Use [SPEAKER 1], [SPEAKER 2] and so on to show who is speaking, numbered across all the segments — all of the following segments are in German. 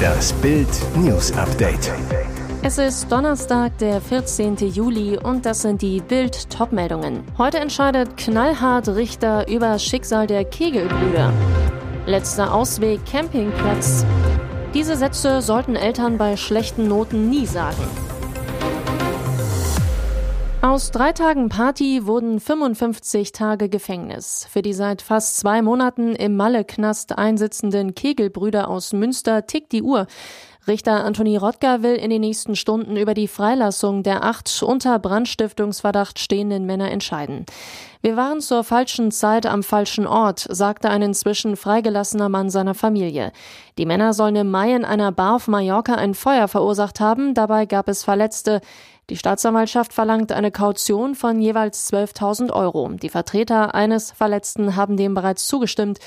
[SPEAKER 1] Das Bild News Update.
[SPEAKER 2] Es ist Donnerstag, der 14. Juli und das sind die Bild Topmeldungen. Heute entscheidet knallhart Richter über Schicksal der Kegelbrüder. Letzter Ausweg Campingplatz. Diese Sätze sollten Eltern bei schlechten Noten nie sagen. Aus drei Tagen Party wurden 55 Tage Gefängnis. Für die seit fast zwei Monaten im Malle-Knast einsitzenden Kegelbrüder aus Münster tickt die Uhr. Richter Anthony Rottger will in den nächsten Stunden über die Freilassung der acht unter Brandstiftungsverdacht stehenden Männer entscheiden. Wir waren zur falschen Zeit am falschen Ort, sagte ein inzwischen freigelassener Mann seiner Familie. Die Männer sollen im Mai in einer Bar auf Mallorca ein Feuer verursacht haben, dabei gab es Verletzte. Die Staatsanwaltschaft verlangt eine Kaution von jeweils 12.000 Euro. Die Vertreter eines Verletzten haben dem bereits zugestimmt.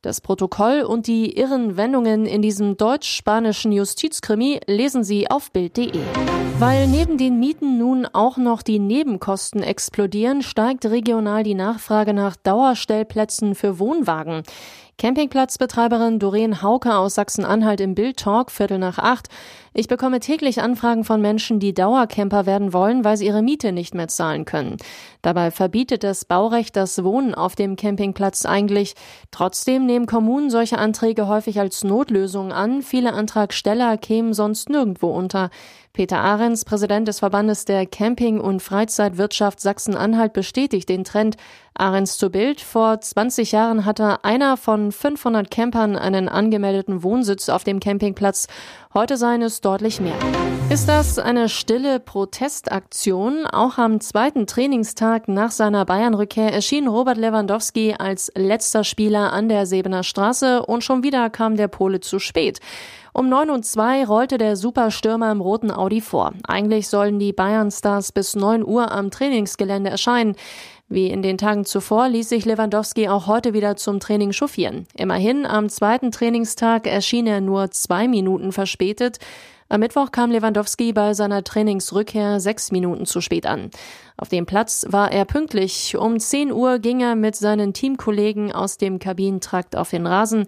[SPEAKER 2] Das Protokoll und die irren Wendungen in diesem deutsch-spanischen Justizkrimi lesen Sie auf Bild.de. Weil neben den Mieten nun auch noch die Nebenkosten explodieren, steigt regional die Nachfrage nach Dauerstellplätzen für Wohnwagen. Campingplatzbetreiberin Doreen Hauke aus Sachsen-Anhalt im Bild Talk Viertel nach acht. Ich bekomme täglich Anfragen von Menschen, die Dauercamper werden wollen, weil sie ihre Miete nicht mehr zahlen können. Dabei verbietet das Baurecht das Wohnen auf dem Campingplatz eigentlich. Trotzdem nehmen Kommunen solche Anträge häufig als Notlösung an. Viele Antragsteller kämen sonst nirgendwo unter. Peter Ahrens, Präsident des Verbandes der Camping- und Freizeitwirtschaft Sachsen-Anhalt, bestätigt den Trend. Ahrens zu Bild. Vor 20 Jahren hatte einer von 500 Campern einen angemeldeten Wohnsitz auf dem Campingplatz. Heute seien es deutlich mehr. Ist das eine stille Protestaktion? Auch am zweiten Trainingstag nach seiner Bayern-Rückkehr erschien Robert Lewandowski als letzter Spieler an der Sebener Straße und schon wieder kam der Pole zu spät. Um 9 und 2 rollte der Superstürmer im roten Audi vor. Eigentlich sollen die Bayern-Stars bis 9 Uhr am Trainingsgelände erscheinen. Wie in den Tagen zuvor ließ sich Lewandowski auch heute wieder zum Training chauffieren. Immerhin, am zweiten Trainingstag erschien er nur zwei Minuten verspätet. Am Mittwoch kam Lewandowski bei seiner Trainingsrückkehr sechs Minuten zu spät an. Auf dem Platz war er pünktlich. Um 10 Uhr ging er mit seinen Teamkollegen aus dem Kabinentrakt auf den Rasen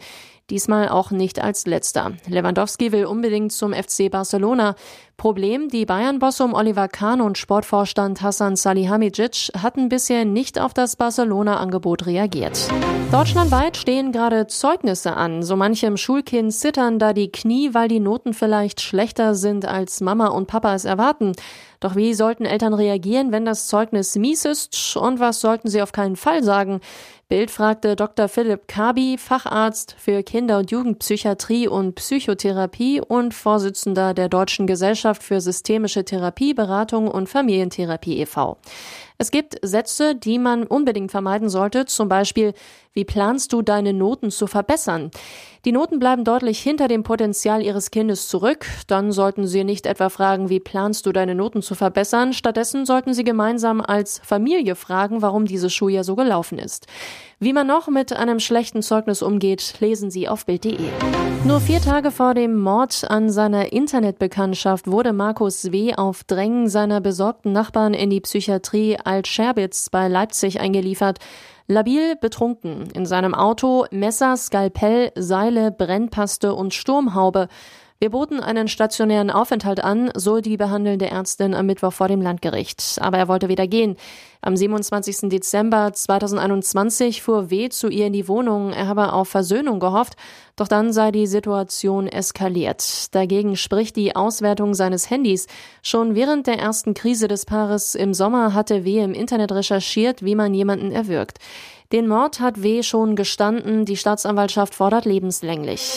[SPEAKER 2] diesmal auch nicht als letzter. Lewandowski will unbedingt zum FC Barcelona. Problem, die Bayern-Bosse um Oliver Kahn und Sportvorstand Hassan Salihamidzic hatten bisher nicht auf das Barcelona-Angebot reagiert. Deutschlandweit stehen gerade Zeugnisse an. So manchem Schulkind zittern da die Knie, weil die Noten vielleicht schlechter sind, als Mama und Papa es erwarten. Doch wie sollten Eltern reagieren, wenn das Zeugnis mies ist? Und was sollten sie auf keinen Fall sagen? Bild fragte Dr. Philipp Kabi, Facharzt für Kinder- und Jugendpsychiatrie und Psychotherapie und Vorsitzender der Deutschen Gesellschaft für systemische Therapie, Beratung und Familientherapie e.V. Es gibt Sätze, die man unbedingt vermeiden sollte, zum Beispiel, wie planst du deine Noten zu verbessern? Die Noten bleiben deutlich hinter dem Potenzial Ihres Kindes zurück. Dann sollten Sie nicht etwa fragen, wie planst du deine Noten zu verbessern? Stattdessen sollten Sie gemeinsam als Familie fragen, warum dieses Schuljahr so gelaufen ist. Wie man noch mit einem schlechten Zeugnis umgeht, lesen Sie auf Bild.de. Nur vier Tage vor dem Mord an seiner Internetbekanntschaft wurde Markus W. auf Drängen seiner besorgten Nachbarn in die Psychiatrie Alt-Scherbitz bei Leipzig eingeliefert. Labil betrunken, in seinem Auto Messer, Skalpell, Seile, Brennpaste und Sturmhaube. Wir boten einen stationären Aufenthalt an, so die behandelnde Ärztin am Mittwoch vor dem Landgericht. Aber er wollte wieder gehen. Am 27. Dezember 2021 fuhr W. zu ihr in die Wohnung. Er habe auf Versöhnung gehofft, doch dann sei die Situation eskaliert. Dagegen spricht die Auswertung seines Handys. Schon während der ersten Krise des Paares im Sommer hatte W. im Internet recherchiert, wie man jemanden erwürgt. Den Mord hat W. schon gestanden. Die Staatsanwaltschaft fordert lebenslänglich.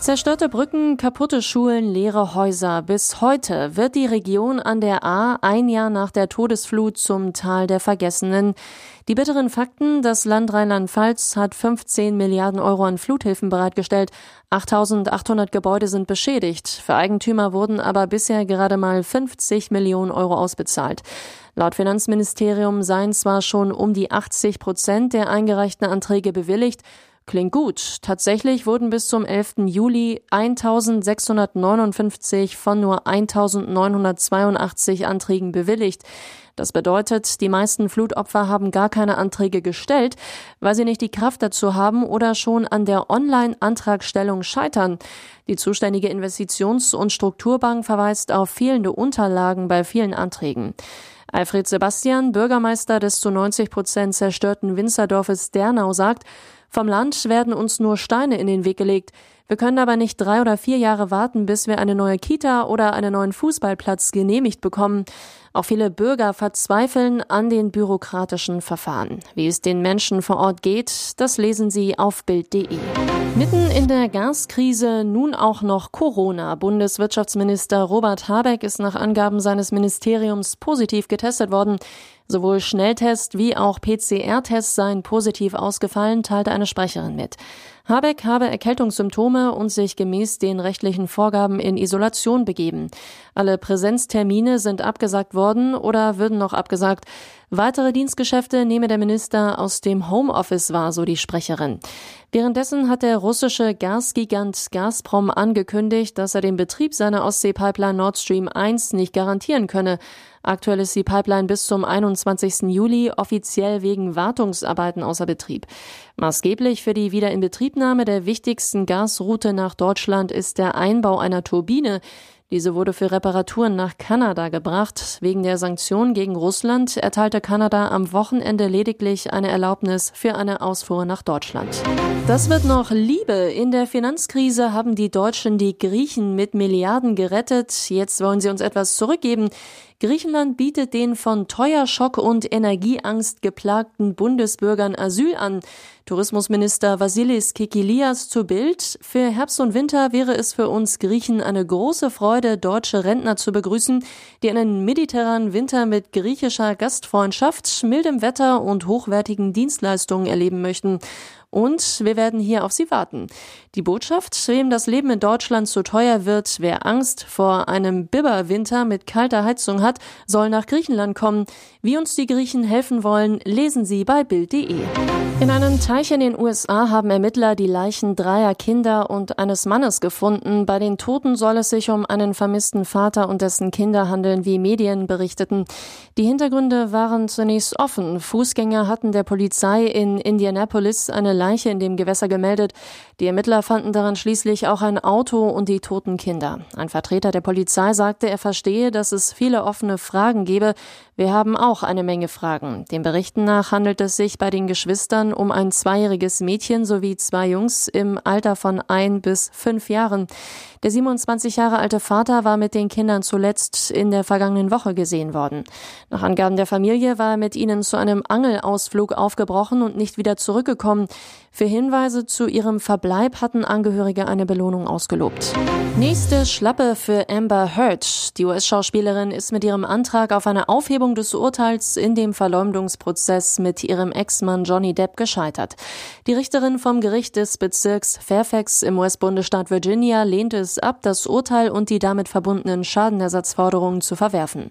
[SPEAKER 2] Zerstörte Brücken, kaputte Schulen, leere Häuser. Bis heute wird die Region an der A ein Jahr nach der Todesflut zum Tal der Vergessenen. Die bitteren Fakten, das Land Rheinland-Pfalz hat 15 Milliarden Euro an Fluthilfen bereitgestellt. 8800 Gebäude sind beschädigt. Für Eigentümer wurden aber bisher gerade mal 50 Millionen Euro ausbezahlt. Laut Finanzministerium seien zwar schon um die 80 Prozent der eingereichten Anträge bewilligt, Klingt gut. Tatsächlich wurden bis zum 11. Juli 1659 von nur 1982 Anträgen bewilligt. Das bedeutet, die meisten Flutopfer haben gar keine Anträge gestellt, weil sie nicht die Kraft dazu haben oder schon an der Online-Antragstellung scheitern. Die zuständige Investitions- und Strukturbank verweist auf fehlende Unterlagen bei vielen Anträgen. Alfred Sebastian, Bürgermeister des zu 90 Prozent zerstörten Winzerdorfes Dernau, sagt, vom Land werden uns nur Steine in den Weg gelegt. Wir können aber nicht drei oder vier Jahre warten, bis wir eine neue Kita oder einen neuen Fußballplatz genehmigt bekommen. Auch viele Bürger verzweifeln an den bürokratischen Verfahren. Wie es den Menschen vor Ort geht, das lesen Sie auf Bild.de. Mitten in der Gaskrise nun auch noch Corona. Bundeswirtschaftsminister Robert Habeck ist nach Angaben seines Ministeriums positiv getestet worden. Sowohl Schnelltest wie auch PCR-Tests seien positiv ausgefallen, teilte eine Sprecherin mit. Habeck habe Erkältungssymptome und sich gemäß den rechtlichen Vorgaben in Isolation begeben. Alle Präsenztermine sind abgesagt worden oder würden noch abgesagt. Weitere Dienstgeschäfte nehme der Minister aus dem Homeoffice wahr, so die Sprecherin. Währenddessen hat der russische Gasgigant Gazprom angekündigt, dass er den Betrieb seiner Ostsee-Pipeline Nord Stream 1 nicht garantieren könne. Aktuell ist die Pipeline bis zum 21. Juli offiziell wegen Wartungsarbeiten außer Betrieb. Maßgeblich für die Wiederinbetriebnahme der wichtigsten Gasroute nach Deutschland ist der Einbau einer Turbine. Diese wurde für Reparaturen nach Kanada gebracht. Wegen der Sanktionen gegen Russland erteilte Kanada am Wochenende lediglich eine Erlaubnis für eine Ausfuhr nach Deutschland. Das wird noch Liebe. In der Finanzkrise haben die Deutschen die Griechen mit Milliarden gerettet. Jetzt wollen sie uns etwas zurückgeben. Griechenland bietet den von Teuerschock und Energieangst geplagten Bundesbürgern Asyl an. Tourismusminister Vasilis Kikilias zu Bild. Für Herbst und Winter wäre es für uns Griechen eine große Freude, deutsche Rentner zu begrüßen, die einen mediterranen Winter mit griechischer Gastfreundschaft, mildem Wetter und hochwertigen Dienstleistungen erleben möchten. Und wir werden hier auf Sie warten. Die Botschaft, wem das Leben in Deutschland zu teuer wird, wer Angst vor einem Bibberwinter mit kalter Heizung hat, soll nach Griechenland kommen. Wie uns die Griechen helfen wollen, lesen Sie bei Bild.de. In einem Teich in den USA haben Ermittler die Leichen dreier Kinder und eines Mannes gefunden. Bei den Toten soll es sich um einen vermissten Vater und dessen Kinder handeln, wie Medien berichteten. Die Hintergründe waren zunächst offen. Fußgänger hatten der Polizei in Indianapolis eine Leiche in dem Gewässer gemeldet. Die Ermittler fanden daran schließlich auch ein Auto und die toten Kinder. Ein Vertreter der Polizei sagte, er verstehe, dass es viele offene Fragen gebe. Wir haben auch eine Menge Fragen. Den Berichten nach handelt es sich bei den Geschwistern um ein zweijähriges Mädchen sowie zwei Jungs im Alter von ein bis fünf Jahren. Der 27 Jahre alte Vater war mit den Kindern zuletzt in der vergangenen Woche gesehen worden. Nach Angaben der Familie war er mit ihnen zu einem Angelausflug aufgebrochen und nicht wieder zurückgekommen. Für Hinweise zu ihrem Verbleib hatten Angehörige eine Belohnung ausgelobt. Nächste Schlappe für Amber Heard. Die US-Schauspielerin ist mit ihrem Antrag auf eine Aufhebung des Urteils in dem Verleumdungsprozess mit ihrem Ex-Mann Johnny Depp gescheitert. Die Richterin vom Gericht des Bezirks Fairfax im US-Bundesstaat Virginia lehnte es ab, das Urteil und die damit verbundenen Schadenersatzforderungen zu verwerfen.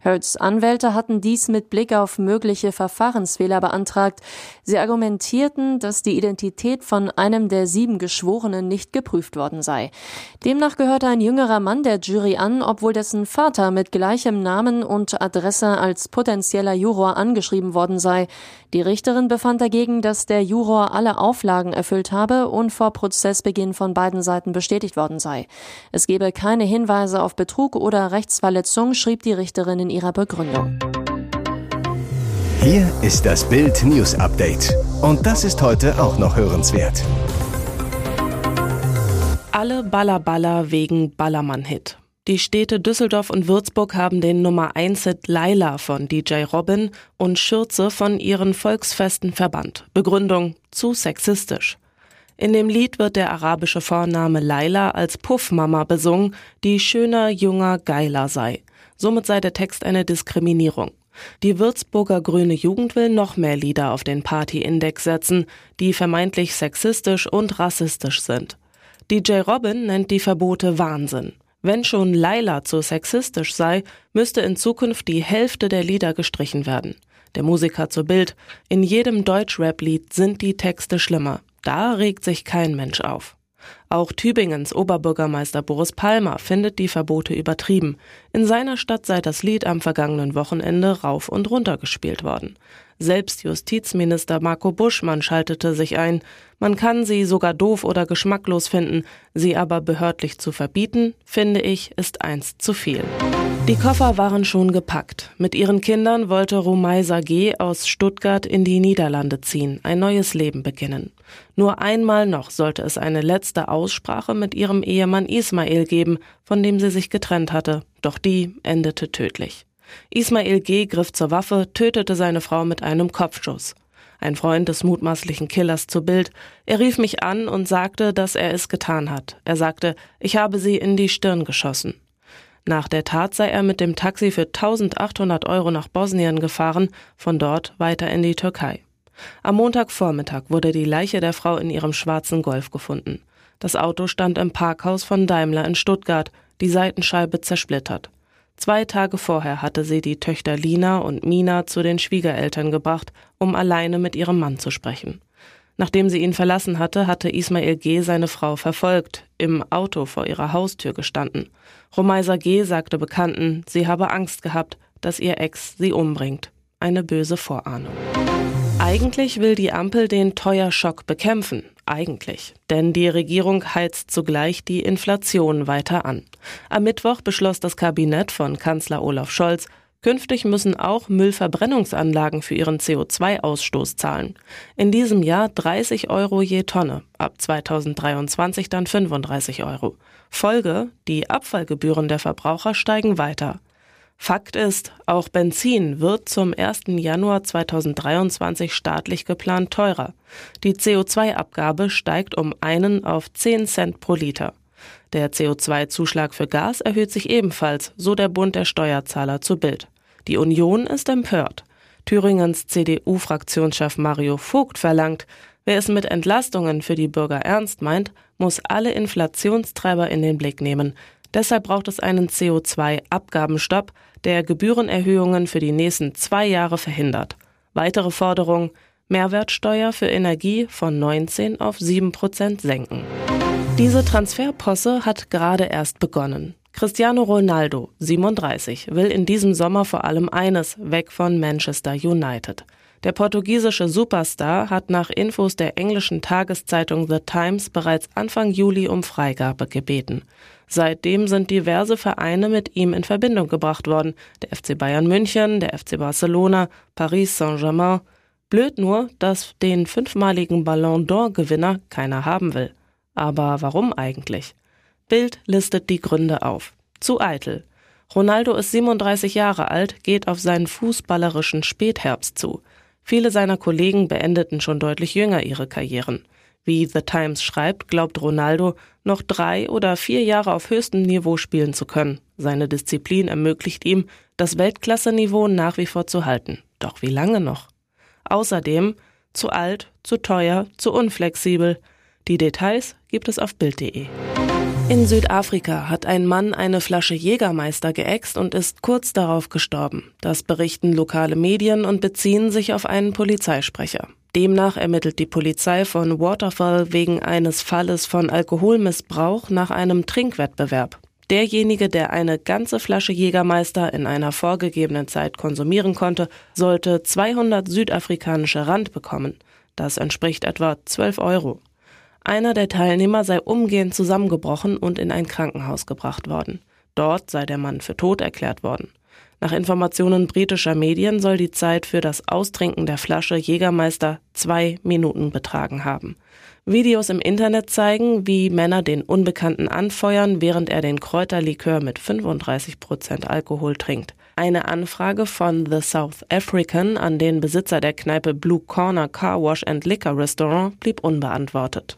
[SPEAKER 2] Heards Anwälte hatten dies mit Blick auf mögliche Verfahrensfehler beantragt. Sie argumentierten, dass die Identität von einem der sieben Geschworenen nicht geprüft worden sei. Demnach gehörte ein jüngerer Mann der Jury an, obwohl dessen Vater mit gleichem Namen und Adresse als potenzieller Juror angeschrieben worden sei. Die Richterin befand dagegen, dass der Juror alle Auflagen erfüllt habe und vor Prozessbeginn von beiden Seiten bestätigt worden sei. Es gebe keine Hinweise auf Betrug oder Rechtsverletzung, schrieb die Richterin in ihrer Begründung.
[SPEAKER 1] Hier ist das Bild News Update. Und das ist heute auch noch hörenswert.
[SPEAKER 3] Alle Ballerballer wegen Ballermann-Hit. Die Städte Düsseldorf und Würzburg haben den Nummer 1 Hit Laila von DJ Robin und Schürze von ihren Volksfesten verbannt. Begründung zu sexistisch. In dem Lied wird der arabische Vorname Laila als Puffmama besungen, die schöner, junger, geiler sei. Somit sei der Text eine Diskriminierung. Die Würzburger Grüne Jugend will noch mehr Lieder auf den Party-Index setzen, die vermeintlich sexistisch und rassistisch sind. DJ Robin nennt die Verbote Wahnsinn. Wenn schon Laila zu sexistisch sei, müsste in Zukunft die Hälfte der Lieder gestrichen werden. Der Musiker zu Bild. In jedem Deutschrap-Lied sind die Texte schlimmer. Da regt sich kein Mensch auf. Auch Tübingens Oberbürgermeister Boris Palmer findet die Verbote übertrieben. In seiner Stadt sei das Lied am vergangenen Wochenende rauf und runter gespielt worden. Selbst Justizminister Marco Buschmann schaltete sich ein. Man kann sie sogar doof oder geschmacklos finden, sie aber behördlich zu verbieten, finde ich, ist eins zu viel. Die Koffer waren schon gepackt. Mit ihren Kindern wollte Romaisa G. aus Stuttgart in die Niederlande ziehen, ein neues Leben beginnen. Nur einmal noch sollte es eine letzte Aussprache mit ihrem Ehemann Ismail geben, von dem sie sich getrennt hatte, doch die endete tödlich. Ismail G. griff zur Waffe, tötete seine Frau mit einem Kopfschuss. Ein Freund des mutmaßlichen Killers zu Bild. Er rief mich an und sagte, dass er es getan hat. Er sagte, ich habe sie in die Stirn geschossen. Nach der Tat sei er mit dem Taxi für 1800 Euro nach Bosnien gefahren, von dort weiter in die Türkei. Am Montagvormittag wurde die Leiche der Frau in ihrem schwarzen Golf gefunden. Das Auto stand im Parkhaus von Daimler in Stuttgart, die Seitenscheibe zersplittert. Zwei Tage vorher hatte sie die Töchter Lina und Mina zu den Schwiegereltern gebracht, um alleine mit ihrem Mann zu sprechen. Nachdem sie ihn verlassen hatte, hatte Ismail G. seine Frau verfolgt, im Auto vor ihrer Haustür gestanden. Romaisa G. sagte Bekannten, sie habe Angst gehabt, dass ihr Ex sie umbringt. Eine böse Vorahnung. Eigentlich will die Ampel den Teuerschock bekämpfen. Eigentlich. Denn die Regierung heizt zugleich die Inflation weiter an. Am Mittwoch beschloss das Kabinett von Kanzler Olaf Scholz, Künftig müssen auch Müllverbrennungsanlagen für ihren CO2-Ausstoß zahlen. In diesem Jahr 30 Euro je Tonne, ab 2023 dann 35 Euro. Folge, die Abfallgebühren der Verbraucher steigen weiter. Fakt ist, auch Benzin wird zum 1. Januar 2023 staatlich geplant teurer. Die CO2-Abgabe steigt um einen auf 10 Cent pro Liter. Der CO2-Zuschlag für Gas erhöht sich ebenfalls, so der Bund der Steuerzahler zu Bild. Die Union ist empört. Thüringens CDU-Fraktionschef Mario Vogt verlangt, wer es mit Entlastungen für die Bürger ernst meint, muss alle Inflationstreiber in den Blick nehmen. Deshalb braucht es einen CO2-Abgabenstopp, der Gebührenerhöhungen für die nächsten zwei Jahre verhindert. Weitere Forderung, Mehrwertsteuer für Energie von 19 auf 7 Prozent senken. Diese Transferposse hat gerade erst begonnen. Cristiano Ronaldo, 37, will in diesem Sommer vor allem eines, weg von Manchester United. Der portugiesische Superstar hat nach Infos der englischen Tageszeitung The Times bereits Anfang Juli um Freigabe gebeten. Seitdem sind diverse Vereine mit ihm in Verbindung gebracht worden. Der FC Bayern München, der FC Barcelona, Paris Saint-Germain. Blöd nur, dass den fünfmaligen Ballon d'Or-Gewinner keiner haben will. Aber warum eigentlich? Bild listet die Gründe auf. Zu eitel. Ronaldo ist 37 Jahre alt, geht auf seinen fußballerischen Spätherbst zu. Viele seiner Kollegen beendeten schon deutlich jünger ihre Karrieren. Wie The Times schreibt, glaubt Ronaldo, noch drei oder vier Jahre auf höchstem Niveau spielen zu können. Seine Disziplin ermöglicht ihm, das Weltklasseniveau nach wie vor zu halten. Doch wie lange noch? Außerdem zu alt, zu teuer, zu unflexibel. Die Details gibt es auf Bild.de. In Südafrika hat ein Mann eine Flasche Jägermeister geäxt und ist kurz darauf gestorben. Das berichten lokale Medien und beziehen sich auf einen Polizeisprecher. Demnach ermittelt die Polizei von Waterfall wegen eines Falles von Alkoholmissbrauch nach einem Trinkwettbewerb. Derjenige, der eine ganze Flasche Jägermeister in einer vorgegebenen Zeit konsumieren konnte, sollte 200 südafrikanische Rand bekommen. Das entspricht etwa 12 Euro. Einer der Teilnehmer sei umgehend zusammengebrochen und in ein Krankenhaus gebracht worden. Dort sei der Mann für tot erklärt worden. Nach Informationen britischer Medien soll die Zeit für das Austrinken der Flasche Jägermeister zwei Minuten betragen haben. Videos im Internet zeigen, wie Männer den Unbekannten anfeuern, während er den Kräuterlikör mit 35 Prozent Alkohol trinkt. Eine Anfrage von The South African an den Besitzer der Kneipe Blue Corner Car Wash and Liquor Restaurant blieb unbeantwortet.